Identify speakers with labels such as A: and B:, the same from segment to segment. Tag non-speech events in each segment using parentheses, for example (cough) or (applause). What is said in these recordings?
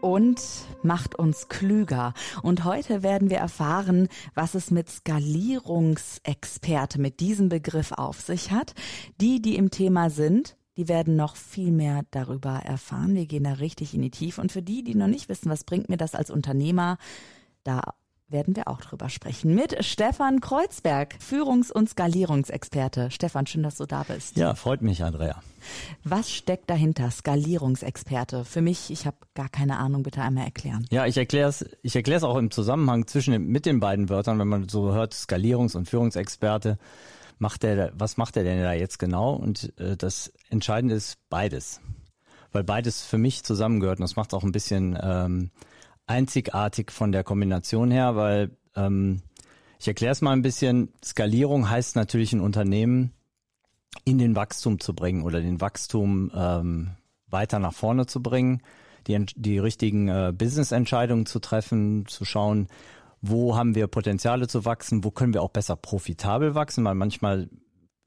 A: und macht uns klüger. Und heute werden wir erfahren, was es mit Skalierungsexperte, mit diesem Begriff auf sich hat. Die, die im Thema sind, die werden noch viel mehr darüber erfahren. Wir gehen da richtig in die Tiefe. Und für die, die noch nicht wissen, was bringt mir das als Unternehmer, da werden wir auch drüber sprechen mit Stefan Kreuzberg, Führungs- und Skalierungsexperte. Stefan, schön, dass du da bist.
B: Ja, freut mich, Andrea.
A: Was steckt dahinter, Skalierungsexperte? Für mich, ich habe gar keine Ahnung, bitte einmal erklären.
B: Ja, ich erkläre es ich erklär's auch im Zusammenhang zwischen mit den beiden Wörtern, wenn man so hört, Skalierungs- und Führungsexperte. Macht der, was macht er denn da jetzt genau? Und äh, das Entscheidende ist beides. Weil beides für mich zusammengehört und das macht es auch ein bisschen ähm, einzigartig von der Kombination her, weil ähm, ich erkläre es mal ein bisschen. Skalierung heißt natürlich ein Unternehmen in den Wachstum zu bringen oder den Wachstum ähm, weiter nach vorne zu bringen, die, die richtigen äh, Business-Entscheidungen zu treffen, zu schauen, wo haben wir Potenziale zu wachsen, wo können wir auch besser profitabel wachsen, weil manchmal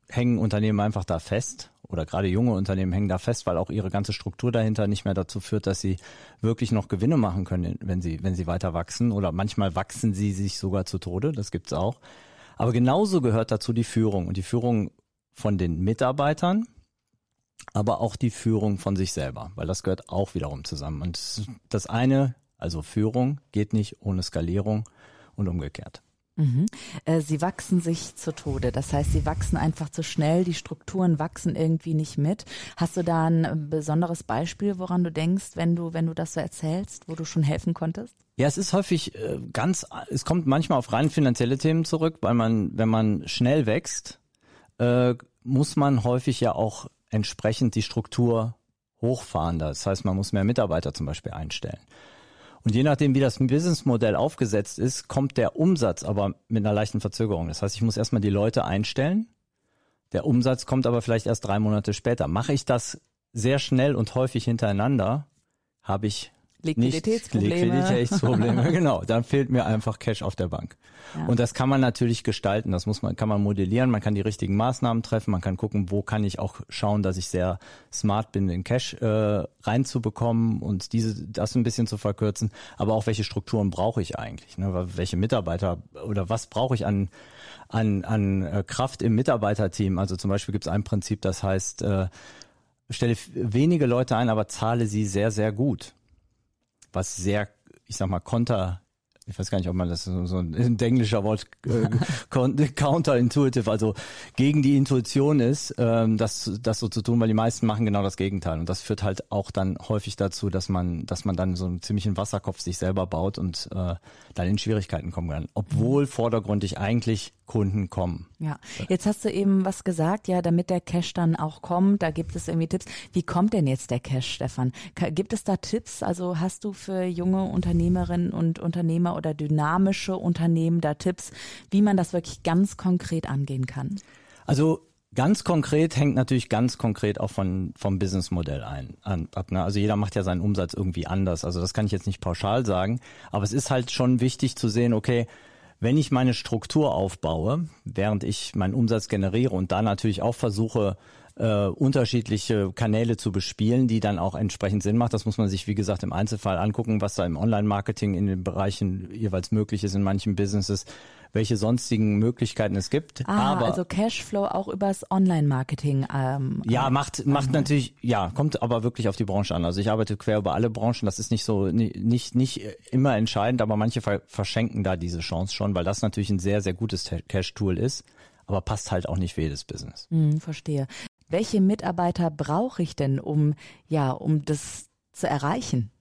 B: hängen Unternehmen einfach da fest oder gerade junge Unternehmen hängen da fest, weil auch ihre ganze Struktur dahinter nicht mehr dazu führt, dass sie wirklich noch Gewinne machen können, wenn sie, wenn sie weiter wachsen. Oder manchmal wachsen sie sich sogar zu Tode, das gibt's auch. Aber genauso gehört dazu die Führung und die Führung von den Mitarbeitern, aber auch die Führung von sich selber, weil das gehört auch wiederum zusammen. Und das eine, also Führung, geht nicht ohne Skalierung und umgekehrt.
A: Mhm. Äh, sie wachsen sich zu Tode. Das heißt, sie wachsen einfach zu schnell, die Strukturen wachsen irgendwie nicht mit. Hast du da ein besonderes Beispiel, woran du denkst, wenn du, wenn du das so erzählst, wo du schon helfen konntest?
B: Ja, es ist häufig äh, ganz, es kommt manchmal auf rein finanzielle Themen zurück, weil man, wenn man schnell wächst, äh, muss man häufig ja auch entsprechend die Struktur hochfahren. Das heißt, man muss mehr Mitarbeiter zum Beispiel einstellen. Und je nachdem, wie das Businessmodell aufgesetzt ist, kommt der Umsatz aber mit einer leichten Verzögerung. Das heißt, ich muss erstmal die Leute einstellen. Der Umsatz kommt aber vielleicht erst drei Monate später. Mache ich das sehr schnell und häufig hintereinander, habe ich
A: Liquiditätsprobleme.
B: Liquiditätsprobleme, (laughs) genau. Dann fehlt mir einfach Cash auf der Bank. Ja. Und das kann man natürlich gestalten, das muss man, kann man modellieren, man kann die richtigen Maßnahmen treffen, man kann gucken, wo kann ich auch schauen, dass ich sehr smart bin, den Cash äh, reinzubekommen und diese, das ein bisschen zu verkürzen. Aber auch welche Strukturen brauche ich eigentlich? Ne? Welche Mitarbeiter oder was brauche ich an, an, an äh, Kraft im Mitarbeiterteam? Also zum Beispiel gibt es ein Prinzip, das heißt, äh, stelle wenige Leute ein, aber zahle sie sehr, sehr gut was sehr, ich sag mal, konter ich weiß gar nicht, ob man das so, so ein englischer Wort äh, (laughs) counterintuitive, also gegen die Intuition ist, ähm, das, das so zu tun, weil die meisten machen genau das Gegenteil. Und das führt halt auch dann häufig dazu, dass man, dass man dann so einen ziemlichen Wasserkopf sich selber baut und äh, dann in Schwierigkeiten kommen kann. Obwohl vordergründig eigentlich Kunden kommen.
A: Ja, jetzt hast du eben was gesagt, ja, damit der Cash dann auch kommt, da gibt es irgendwie Tipps. Wie kommt denn jetzt der Cash, Stefan? Gibt es da Tipps? Also hast du für junge Unternehmerinnen und Unternehmer oder dynamische Unternehmen da Tipps, wie man das wirklich ganz konkret angehen kann?
B: Also Ganz konkret hängt natürlich ganz konkret auch von, vom Businessmodell ein, an, ab. Ne? Also jeder macht ja seinen Umsatz irgendwie anders. Also das kann ich jetzt nicht pauschal sagen. Aber es ist halt schon wichtig zu sehen, okay, wenn ich meine Struktur aufbaue, während ich meinen Umsatz generiere und da natürlich auch versuche, äh, unterschiedliche Kanäle zu bespielen, die dann auch entsprechend Sinn macht. Das muss man sich, wie gesagt, im Einzelfall angucken, was da im Online-Marketing in den Bereichen jeweils möglich ist in manchen Businesses welche sonstigen Möglichkeiten es gibt.
A: Ah, aber, also Cashflow auch übers Online-Marketing. Ähm,
B: ja, macht macht ähm, natürlich, ja, kommt aber wirklich auf die Branche an. Also ich arbeite quer über alle Branchen. Das ist nicht so nicht nicht immer entscheidend, aber manche verschenken da diese Chance schon, weil das natürlich ein sehr sehr gutes Cash-Tool ist, aber passt halt auch nicht für jedes Business.
A: Hm, verstehe. Welche Mitarbeiter brauche ich denn, um ja, um das zu erreichen?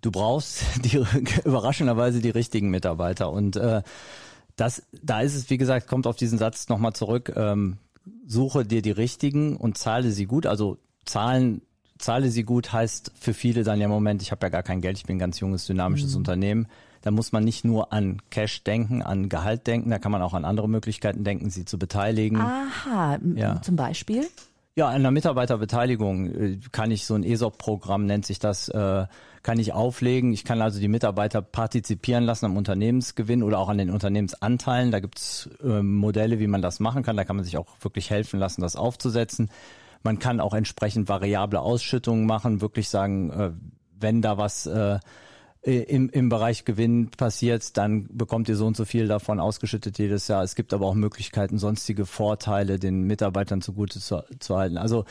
B: du brauchst (laughs) die, überraschenderweise die richtigen Mitarbeiter. Und äh, das, da ist es, wie gesagt, kommt auf diesen Satz nochmal zurück, ähm, suche dir die richtigen und zahle sie gut. Also zahlen, zahle sie gut heißt für viele dann ja Moment, ich habe ja gar kein Geld, ich bin ein ganz junges, dynamisches mhm. Unternehmen. Da muss man nicht nur an Cash denken, an Gehalt denken, da kann man auch an andere Möglichkeiten denken, sie zu beteiligen.
A: Aha, ja. zum Beispiel?
B: Ja, an der Mitarbeiterbeteiligung äh, kann ich so ein ESOP-Programm nennt sich das, äh, kann ich auflegen. Ich kann also die Mitarbeiter partizipieren lassen am Unternehmensgewinn oder auch an den Unternehmensanteilen. Da gibt's äh, Modelle, wie man das machen kann. Da kann man sich auch wirklich helfen lassen, das aufzusetzen. Man kann auch entsprechend variable Ausschüttungen machen, wirklich sagen, äh, wenn da was im, im Bereich Gewinn passiert, dann bekommt ihr so und so viel davon ausgeschüttet jedes Jahr. Es gibt aber auch Möglichkeiten, sonstige Vorteile den Mitarbeitern zugute zu, zu halten. Also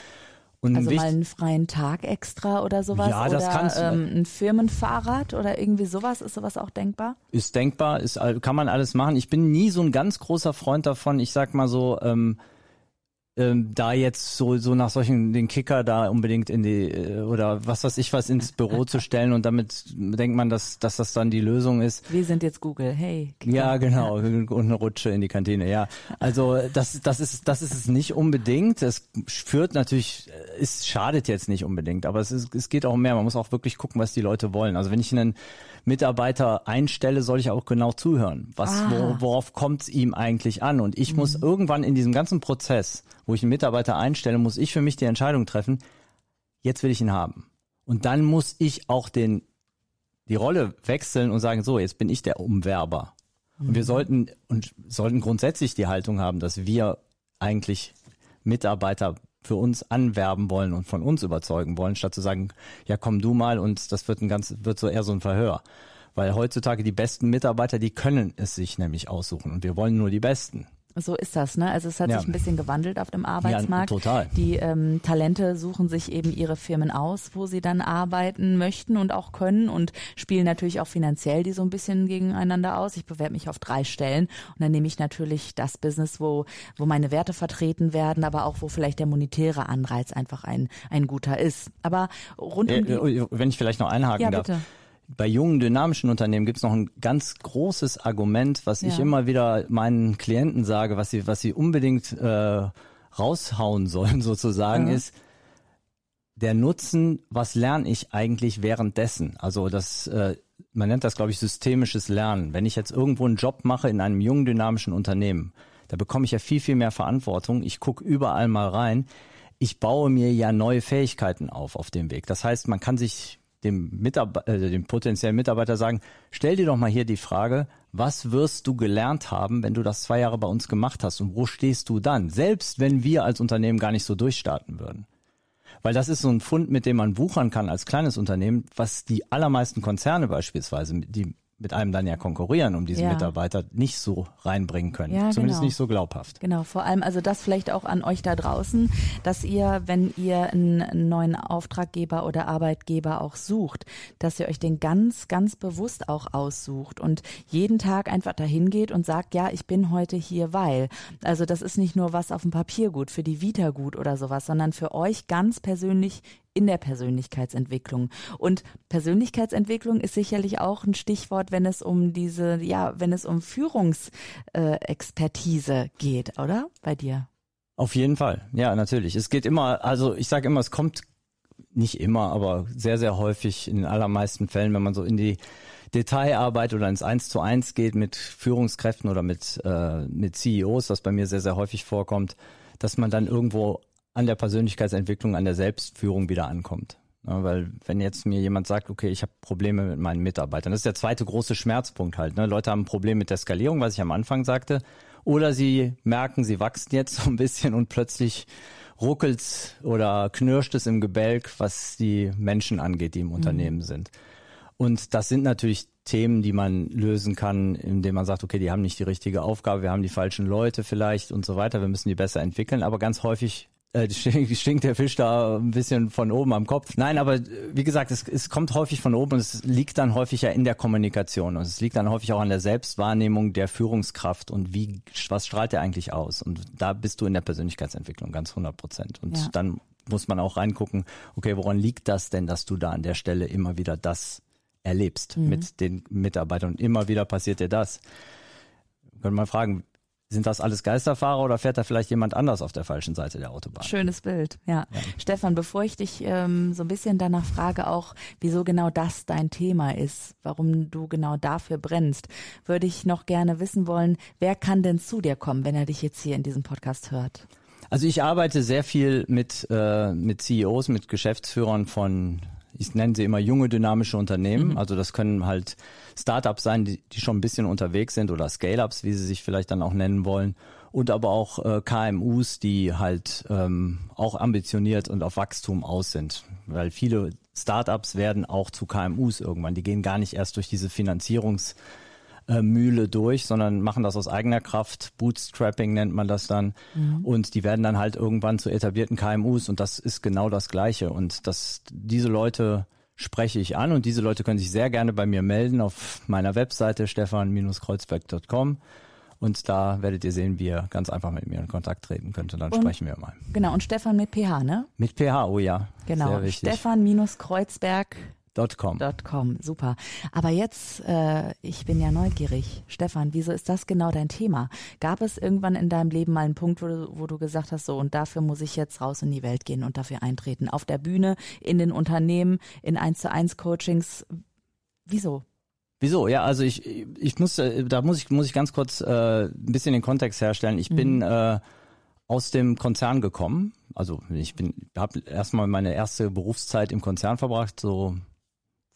A: und also mal einen freien Tag extra oder sowas?
B: Ja, das
A: oder,
B: kannst du.
A: Ähm, ein Firmenfahrrad oder irgendwie sowas? Ist sowas auch denkbar?
B: Ist denkbar, ist, kann man alles machen. Ich bin nie so ein ganz großer Freund davon. Ich sag mal so, ähm, ähm, da jetzt so so nach solchen den Kicker da unbedingt in die äh, oder was weiß ich was ins Büro zu stellen und damit denkt man, dass dass das dann die Lösung ist.
A: Wir sind jetzt Google, hey.
B: Kicker. Ja, genau (laughs) und eine Rutsche in die Kantine. Ja, also das das ist das ist es nicht unbedingt. Es führt natürlich, es schadet jetzt nicht unbedingt, aber es ist es geht auch mehr. Man muss auch wirklich gucken, was die Leute wollen. Also wenn ich einen Mitarbeiter einstelle, soll ich auch genau zuhören. Was, ah. worauf kommt es ihm eigentlich an? Und ich mhm. muss irgendwann in diesem ganzen Prozess, wo ich einen Mitarbeiter einstelle, muss ich für mich die Entscheidung treffen, jetzt will ich ihn haben. Und dann muss ich auch den, die Rolle wechseln und sagen, so, jetzt bin ich der Umwerber. Und wir mhm. sollten, und sollten grundsätzlich die Haltung haben, dass wir eigentlich Mitarbeiter für uns anwerben wollen und von uns überzeugen wollen, statt zu sagen, ja komm du mal und das wird ein ganz, wird so eher so ein Verhör. Weil heutzutage die besten Mitarbeiter, die können es sich nämlich aussuchen und wir wollen nur die Besten.
A: So ist das, ne? Also es hat ja. sich ein bisschen gewandelt auf dem Arbeitsmarkt.
B: Ja, total.
A: Die ähm, Talente suchen sich eben ihre Firmen aus, wo sie dann arbeiten möchten und auch können und spielen natürlich auch finanziell die so ein bisschen gegeneinander aus. Ich bewerbe mich auf drei Stellen und dann nehme ich natürlich das Business, wo, wo meine Werte vertreten werden, aber auch wo vielleicht der monetäre Anreiz einfach ein, ein guter ist. Aber rund um
B: die, Wenn ich vielleicht noch einhaken ja, darf. Bitte bei jungen, dynamischen Unternehmen gibt es noch ein ganz großes Argument, was ja. ich immer wieder meinen Klienten sage, was sie, was sie unbedingt äh, raushauen sollen, (laughs) sozusagen, ja. ist der Nutzen, was lerne ich eigentlich währenddessen? Also das, äh, man nennt das, glaube ich, systemisches Lernen. Wenn ich jetzt irgendwo einen Job mache in einem jungen, dynamischen Unternehmen, da bekomme ich ja viel, viel mehr Verantwortung. Ich gucke überall mal rein. Ich baue mir ja neue Fähigkeiten auf auf dem Weg. Das heißt, man kann sich dem, Mitarbeiter, äh, dem potenziellen Mitarbeiter sagen, stell dir doch mal hier die Frage, was wirst du gelernt haben, wenn du das zwei Jahre bei uns gemacht hast und wo stehst du dann? Selbst wenn wir als Unternehmen gar nicht so durchstarten würden. Weil das ist so ein Fund, mit dem man wuchern kann als kleines Unternehmen, was die allermeisten Konzerne beispielsweise, die mit einem dann ja konkurrieren, um diesen ja. Mitarbeiter nicht so reinbringen können. Ja, Zumindest genau. nicht so glaubhaft.
A: Genau, vor allem also das vielleicht auch an euch da draußen, dass ihr, wenn ihr einen neuen Auftraggeber oder Arbeitgeber auch sucht, dass ihr euch den ganz, ganz bewusst auch aussucht und jeden Tag einfach dahin geht und sagt, ja, ich bin heute hier, weil. Also das ist nicht nur was auf dem Papier gut, für die Vita gut oder sowas, sondern für euch ganz persönlich in der Persönlichkeitsentwicklung. Und Persönlichkeitsentwicklung ist sicherlich auch ein Stichwort, wenn es um diese, ja, wenn es um Führungsexpertise geht, oder? Bei dir?
B: Auf jeden Fall. Ja, natürlich. Es geht immer, also ich sage immer, es kommt nicht immer, aber sehr, sehr häufig in den allermeisten Fällen, wenn man so in die Detailarbeit oder ins Eins zu eins geht mit Führungskräften oder mit, äh, mit CEOs, was bei mir sehr, sehr häufig vorkommt, dass man dann irgendwo an der Persönlichkeitsentwicklung, an der Selbstführung wieder ankommt. Ja, weil wenn jetzt mir jemand sagt, okay, ich habe Probleme mit meinen Mitarbeitern, das ist der zweite große Schmerzpunkt halt. Ne? Leute haben ein Problem mit der Skalierung, was ich am Anfang sagte, oder sie merken, sie wachsen jetzt (laughs) so ein bisschen und plötzlich ruckelt's oder knirscht es im Gebälk, was die Menschen angeht, die im Unternehmen mhm. sind. Und das sind natürlich Themen, die man lösen kann, indem man sagt, okay, die haben nicht die richtige Aufgabe, wir haben die falschen Leute vielleicht und so weiter, wir müssen die besser entwickeln. Aber ganz häufig äh, stinkt der Fisch da ein bisschen von oben am Kopf. Nein, aber wie gesagt, es, es kommt häufig von oben und es liegt dann häufig ja in der Kommunikation und es liegt dann häufig auch an der Selbstwahrnehmung der Führungskraft und wie, was strahlt er eigentlich aus? Und da bist du in der Persönlichkeitsentwicklung ganz 100 Prozent. Und ja. dann muss man auch reingucken, okay, woran liegt das denn, dass du da an der Stelle immer wieder das erlebst mhm. mit den Mitarbeitern und immer wieder passiert dir das? Können wir mal fragen, sind das alles Geisterfahrer oder fährt da vielleicht jemand anders auf der falschen Seite der Autobahn?
A: Schönes Bild, ja. ja. Stefan, bevor ich dich ähm, so ein bisschen danach frage, auch wieso genau das dein Thema ist, warum du genau dafür brennst, würde ich noch gerne wissen wollen, wer kann denn zu dir kommen, wenn er dich jetzt hier in diesem Podcast hört?
B: Also ich arbeite sehr viel mit, äh, mit CEOs, mit Geschäftsführern von ich nenne sie immer junge dynamische Unternehmen. Mhm. Also das können halt Startups sein, die, die schon ein bisschen unterwegs sind oder Scale-ups, wie sie sich vielleicht dann auch nennen wollen. Und aber auch äh, KMUs, die halt ähm, auch ambitioniert und auf Wachstum aus sind. Weil viele Startups werden auch zu KMUs irgendwann. Die gehen gar nicht erst durch diese Finanzierungs- äh, Mühle durch, sondern machen das aus eigener Kraft. Bootstrapping nennt man das dann. Mhm. Und die werden dann halt irgendwann zu etablierten KMUs und das ist genau das Gleiche. Und das, diese Leute spreche ich an und diese Leute können sich sehr gerne bei mir melden auf meiner Webseite stefan-kreuzberg.com. Und da werdet ihr sehen, wie ihr ganz einfach mit mir in Kontakt treten könnt und dann und, sprechen wir mal.
A: Genau, und Stefan mit PH, ne?
B: Mit PH, oh ja.
A: Genau, Stefan-Kreuzberg
B: Com.
A: .com, super. Aber jetzt, äh, ich bin ja neugierig. Stefan, wieso ist das genau dein Thema? Gab es irgendwann in deinem Leben mal einen Punkt, wo du, wo du gesagt hast, so und dafür muss ich jetzt raus in die Welt gehen und dafür eintreten? Auf der Bühne, in den Unternehmen, in 1 zu 1 Coachings. Wieso?
B: Wieso? Ja, also ich, ich muss, äh, da muss ich, muss ich ganz kurz äh, ein bisschen den Kontext herstellen. Ich mhm. bin äh, aus dem Konzern gekommen. Also ich bin, habe erstmal meine erste Berufszeit im Konzern verbracht, so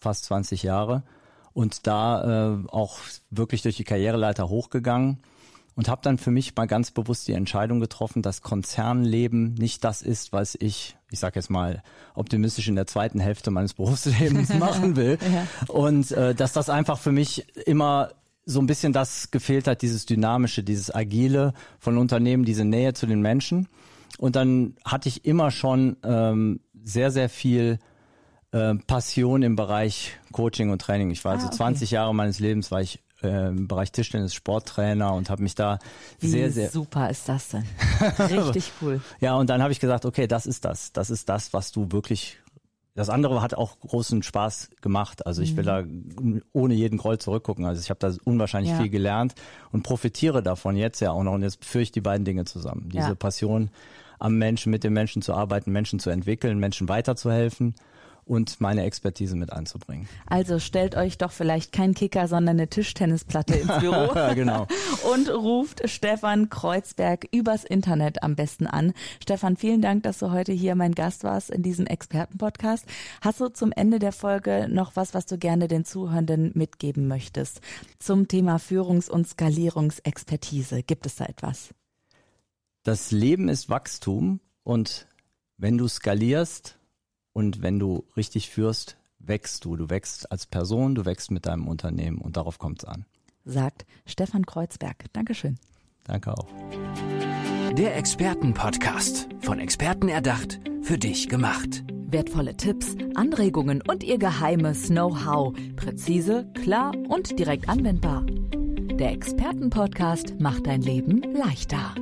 B: fast 20 Jahre und da äh, auch wirklich durch die Karriereleiter hochgegangen und habe dann für mich mal ganz bewusst die Entscheidung getroffen, dass Konzernleben nicht das ist, was ich, ich sage jetzt mal optimistisch in der zweiten Hälfte meines (laughs) Berufslebens machen (laughs) will ja. und äh, dass das einfach für mich immer so ein bisschen das gefehlt hat, dieses dynamische, dieses agile von Unternehmen, diese Nähe zu den Menschen. Und dann hatte ich immer schon ähm, sehr, sehr viel äh, Passion im Bereich Coaching und Training. Ich war ah, also okay. 20 Jahre meines Lebens war ich äh, im Bereich Tischtennis Sporttrainer und habe mich da
A: Wie
B: sehr sehr
A: super ist das denn? (laughs) Richtig cool.
B: ja, und dann habe ich gesagt, okay, das ist das. Das ist das, was du wirklich das andere hat auch großen Spaß gemacht. Also ich will mhm. da ohne jeden Groll zurückgucken. Also ich habe da unwahrscheinlich ja. viel gelernt und profitiere davon jetzt ja auch noch. Und jetzt führe ich die beiden Dinge zusammen. Diese ja. Passion am Menschen, mit den Menschen zu arbeiten, Menschen zu entwickeln, Menschen weiterzuhelfen und meine Expertise mit einzubringen.
A: Also stellt euch doch vielleicht kein Kicker, sondern eine Tischtennisplatte ins Büro. (laughs) (laughs)
B: genau.
A: Und ruft Stefan Kreuzberg übers Internet am besten an. Stefan, vielen Dank, dass du heute hier mein Gast warst in diesem Expertenpodcast. Hast du zum Ende der Folge noch was, was du gerne den Zuhörenden mitgeben möchtest zum Thema Führungs- und Skalierungsexpertise? Gibt es da etwas?
B: Das Leben ist Wachstum und wenn du skalierst, und wenn du richtig führst, wächst du. Du wächst als Person, du wächst mit deinem Unternehmen und darauf kommt es an.
A: Sagt Stefan Kreuzberg. Dankeschön.
B: Danke auch.
C: Der Expertenpodcast. Von Experten erdacht, für dich gemacht.
A: Wertvolle Tipps, Anregungen und ihr geheimes Know-how. Präzise, klar und direkt anwendbar. Der Expertenpodcast macht dein Leben leichter.